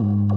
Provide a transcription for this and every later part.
Oh.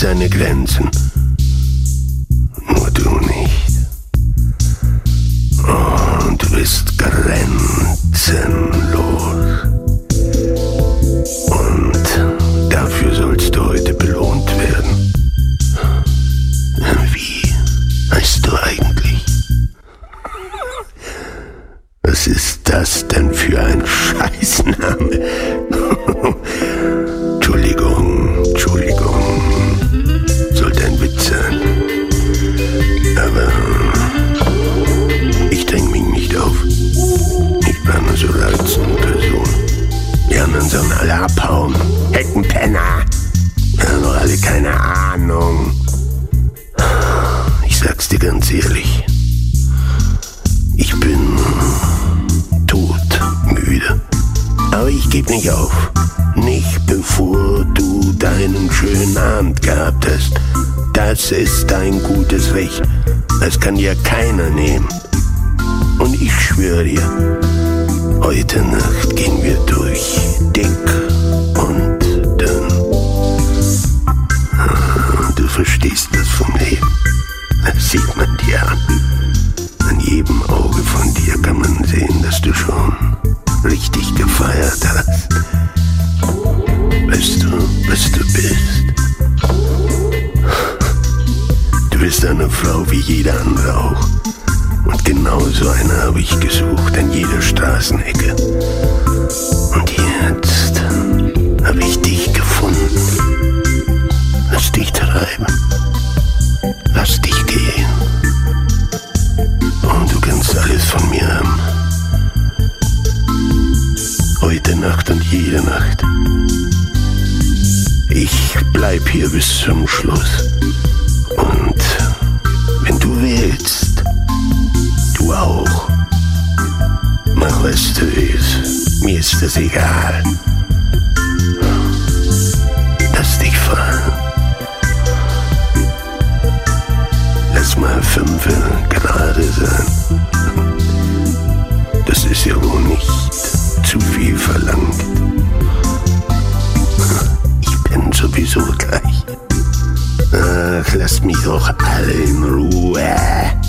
Ceny gry. bleib hier bis zum Schluss. Und wenn du willst, du auch. Mach was du willst. Mir ist das egal. Lass dich fahren. Lass mal fünf gerade sein. Das ist ja wohl nicht zu viel verlangt sowieso gleich. Äh, Ach, lasst mich doch alle in Ruhe.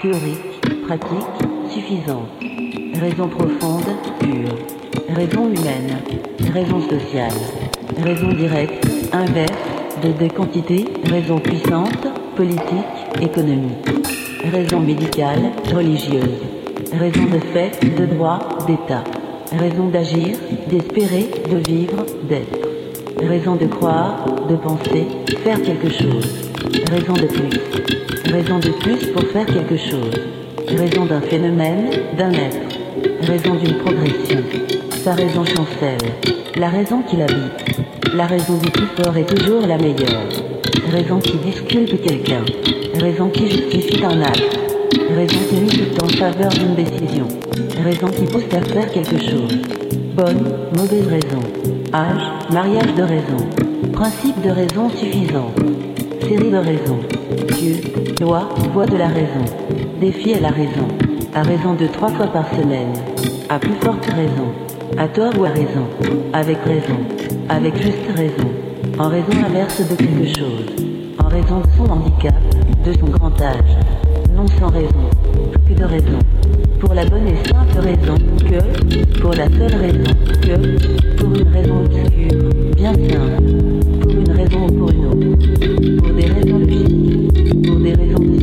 Théorique, pratique, suffisante. Raison profonde, pure. Raison humaine, raison sociale. Raison directe, inverse, de des quantités, raison puissante, politique, économique. Raison médicale, religieuse. Raison de fait, de droit, d'état. Raison d'agir, d'espérer, de vivre, d'être. Raison de croire, de penser, faire quelque chose. Raison de plus. Raison de plus pour faire quelque chose. Raison d'un phénomène, d'un être. Raison d'une progression. Sa raison chancelle. La raison qui l'habite. La raison du plus fort est toujours la meilleure. Raison qui disculpe quelqu'un. Raison qui justifie un acte. Raison qui milite en faveur d'une décision. Raison qui pousse à faire quelque chose. Bonne, mauvaise raison. Âge, mariage de raison. Principe de raison suffisant. Série de raisons. Dieu, loi, voie de la raison. Défi à la raison. À raison de trois fois par semaine. À plus forte raison. À tort ou à raison. Avec raison. Avec juste raison. En raison inverse de quelque chose. En raison de son handicap, de son grand âge. Non sans raison. Plus de raison. Pour la bonne et simple raison que, pour la seule raison que, pour une raison obscure, bien simple, pour une raison ou pour une autre, pour des raisons logiques, pour des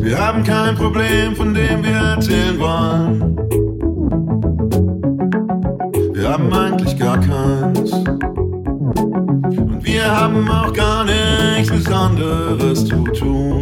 Wir haben kein Problem, von dem wir erzählen wollen. Wir haben eigentlich gar keins. Und wir haben auch gar nichts Besonderes zu tun.